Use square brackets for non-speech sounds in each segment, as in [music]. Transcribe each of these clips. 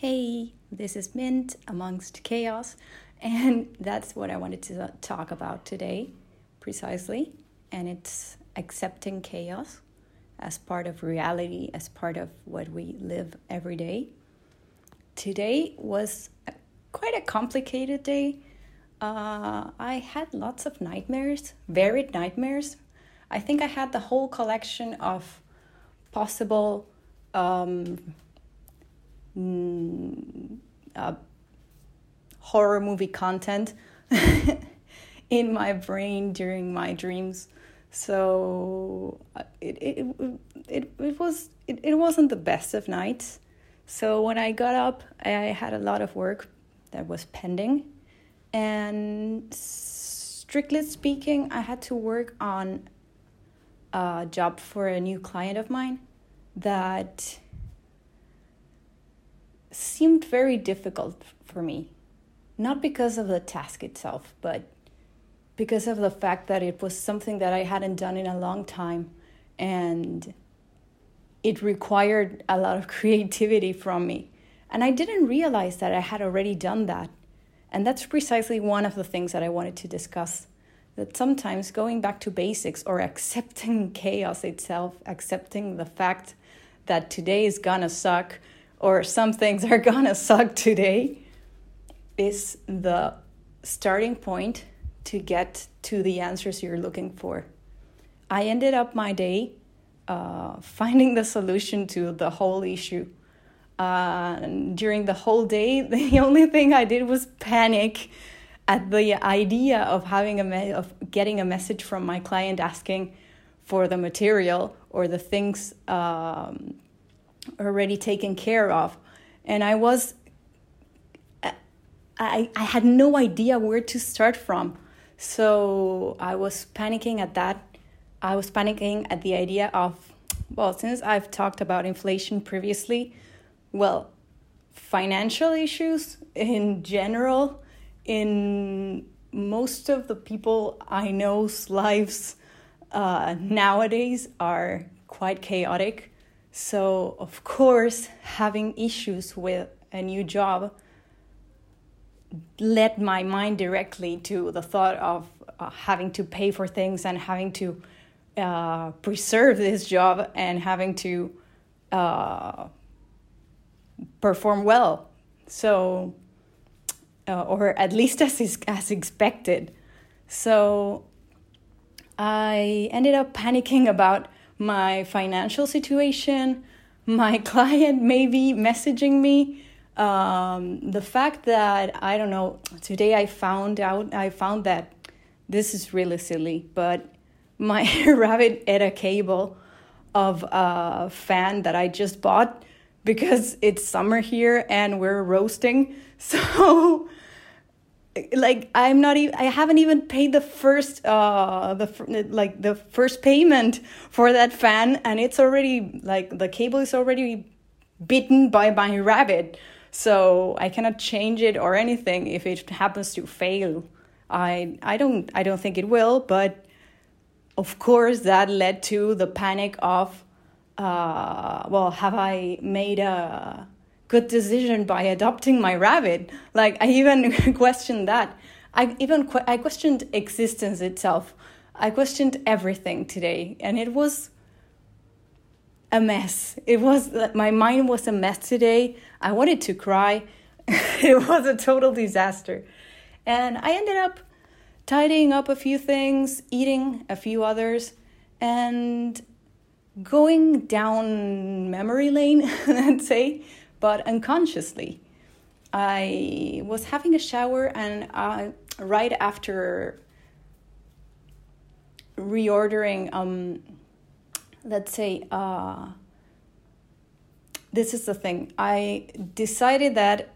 Hey, this is Mint amongst chaos, and that's what I wanted to talk about today, precisely. And it's accepting chaos as part of reality, as part of what we live every day. Today was a, quite a complicated day. Uh, I had lots of nightmares, varied nightmares. I think I had the whole collection of possible. Um, mm, uh, horror movie content [laughs] in my brain during my dreams. So uh, it it it, it was it, it wasn't the best of nights. So when I got up, I had a lot of work that was pending, and strictly speaking, I had to work on a job for a new client of mine that seemed very difficult for me. Not because of the task itself, but because of the fact that it was something that I hadn't done in a long time and it required a lot of [laughs] creativity from me. And I didn't realize that I had already done that. And that's precisely one of the things that I wanted to discuss. That sometimes going back to basics or [laughs] accepting chaos itself, accepting the fact that today is gonna suck, or some things are [laughs] gonna suck today is the starting point to get to the answers you're looking for. I ended up my day uh, [laughs] finding the solution to the whole issue. Uh, during the whole day, [laughs] the only thing I did was panic at the idea of having a me- of getting a message from my client asking for the material or the things um, already taken care of. And I was, I, I had no idea where to start from. So I was panicking at that. I was panicking at the idea of, well, since I've talked about inflation previously, well, financial issues in general, in most of the people I know's lives uh, nowadays are quite chaotic. So, of course, having issues with a new job led my mind directly to the thought of uh, having to pay for things and having to uh, preserve this job and having to uh, perform well. So, uh, or at least as, as expected. So, I ended up panicking about my financial situation, my [laughs] client maybe messaging me. Um, the fact that I don't know today I found out I found that this is really silly, but my [laughs] rabbit ate a cable of a fan that I just bought because it's summer here and we're roasting. [laughs] So like i'm not even i haven't even paid the first uh the like the first payment for that fan and it's already like the cable is already bitten by my rabbit. So i cannot change it or anything. If it happens to fail i i don't i don't think it will but of course that led to the panic of uh well have i made a good decision by adopting my rabbit. Like I even [laughs] questioned that. I even I questioned existence itself. I questioned everything today, and it was a mess. It was my mind was a mess today. I wanted to cry. [laughs] it was a total disaster, and I ended up tidying up a few things, eating a few others, and going down memory lane, [laughs] let's say, but unconsciously. I was having a shower, and I, right after reordering, um, let's say, uh, this is the thing. I decided that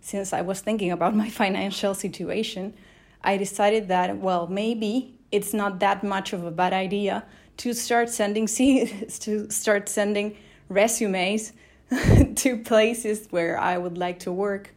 since I was thinking about my [laughs] financial situation, I decided that, well, maybe it's not that much of a bad idea to start sending [laughs] to start sending resumes [laughs] to places where I would like to work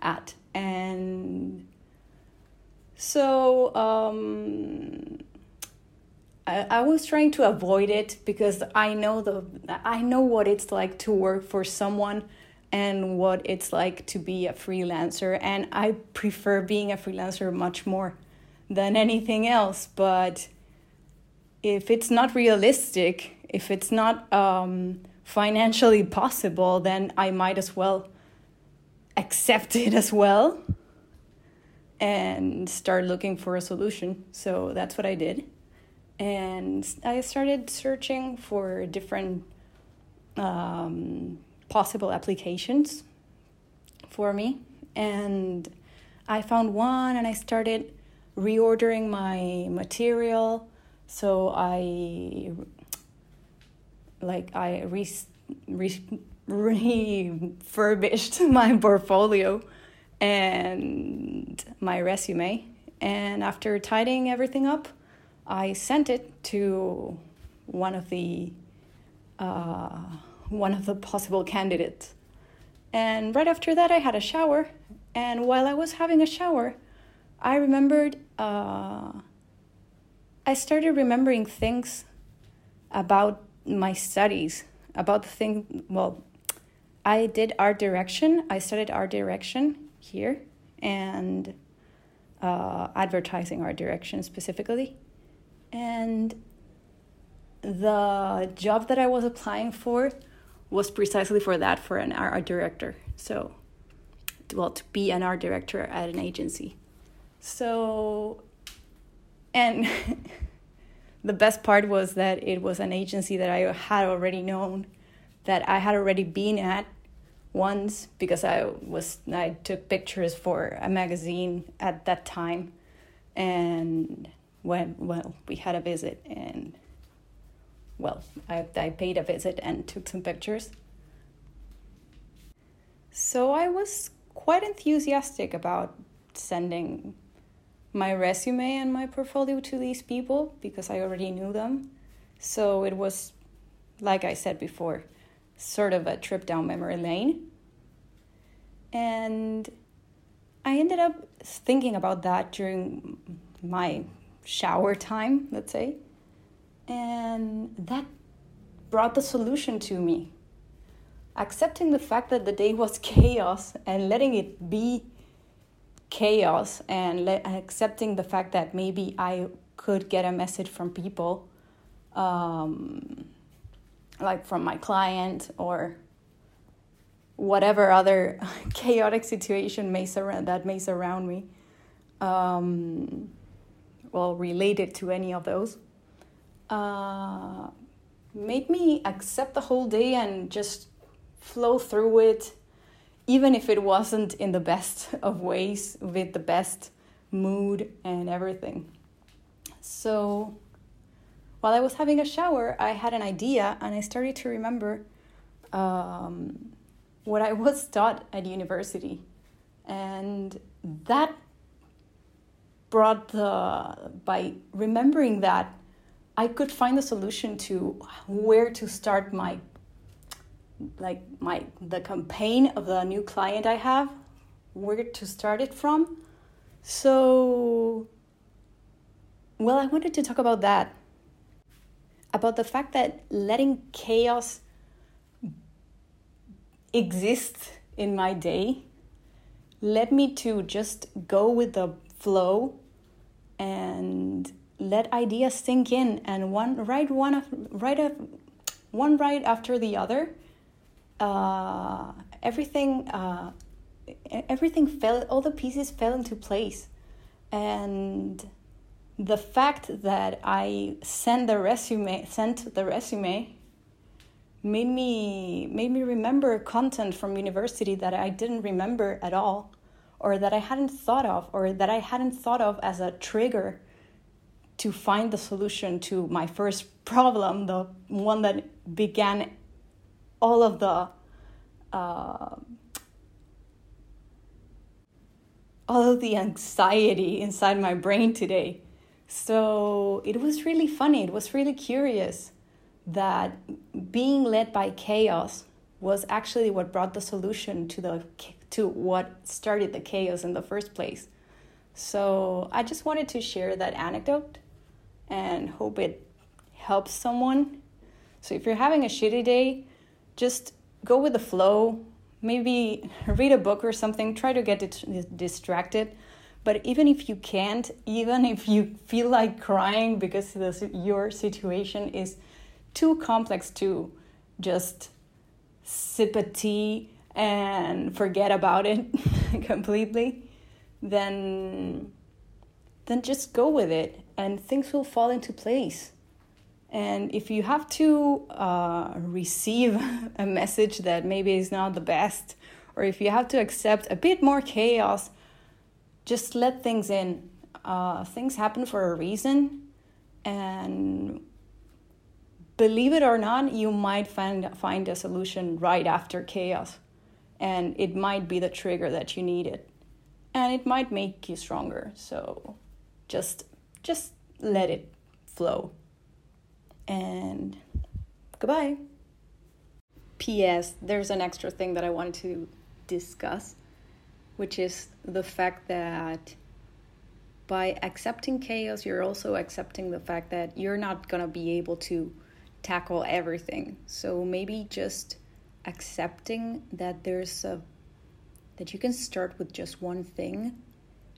at. And so um, I, I was trying to avoid it because I know the I know what it's like to work for someone and what it's like to be a freelancer. And I prefer being a freelancer much more than anything else. But if it's not realistic, if it's not um, financially possible, then I might as well accept [laughs] it as well and start looking for a solution. So that's what I did. And I started searching for different um, possible applications for me. And I found one and I started reordering my material. So I like I re, re, refurbished [laughs] my portfolio and my resume. And after tidying everything up, I sent it to one of the uh, one of the possible candidates. And right after that, I had a shower. And while I was having a shower, I remembered, uh, I started remembering things about my studies, about the thing, well, I did art direction. I studied art direction here and uh, advertising art direction specifically. And the job that I was applying for was precisely for that, for an art director. So, well, to be an art director at an agency. So, and [laughs] the best part was that it was an agency that I had already known, that I had already been at once because I was I took pictures for a magazine at that time, and when well we had a visit and well I I paid a visit and took some pictures. So I was quite enthusiastic about sending my resume and my portfolio to these people because I already knew them. So it was, like I said before, sort of a trip down memory lane. And I ended up thinking about that during my shower time, let's say. And that brought the solution to me. Accepting the fact that the day was [laughs] chaos and letting it be chaos and le- accepting the fact that maybe I could get a message from people, um, like from my client or whatever other [laughs] chaotic situation may surround that may surround me. Um, well, related to any of those, uh, made me accept the whole day and just flow through it even if it wasn't in the best [laughs] of ways, with the best mood and everything. So while I was having a shower, I had an idea and I started to remember um, what I was [laughs] taught at university. And that brought the, by remembering that, I could find the solution to where to start my like my the campaign of the new client I have, where to start it from. So, well, I wanted to talk about that. About the fact that letting chaos exist in my day led me to just go with the flow and let ideas sink in and one right one of right of one right after the other uh, everything uh, everything fell all the pieces fell into place. And the fact that I sent the resume sent the resume made me made me remember content from university that I didn't remember at all or that I hadn't thought of or that I hadn't thought of as a trigger to find the solution to my first problem the one that began all of the uh, all of the anxiety inside my brain today. So it was really funny. It was really curious that being led by chaos was actually what brought the solution to the to what started the chaos in the first place. So I just wanted to share that anecdote and hope it helps someone so if you're having a shitty day, just go with the flow, maybe read a book or something, try to get distracted. But even if you can't, even if you feel like crying because your situation is too complex to just sip a tea and forget about it [laughs] completely, then then just go with it and things will fall into place. And if you have to uh, receive [laughs] a message that maybe is not the best, or if you have to accept a bit more chaos, just let things in. Uh, things happen for a reason, and believe it or not, you might find find a solution right after chaos, and it might be the trigger that you needed, and it might make you stronger. So, just just let it flow. And goodbye. P.S. There's an extra thing that I wanted to discuss, which is the fact that by accepting chaos, you're also accepting the fact that you're not gonna be able to tackle everything. So maybe just accepting that there's a that you can start with just one thing,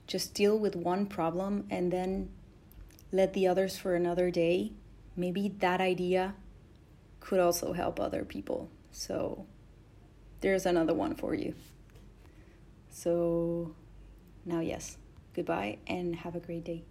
just deal with one problem and then let the others for another day, maybe that idea could also help other people. So there's another one for you. So now, yes, goodbye and have a great day.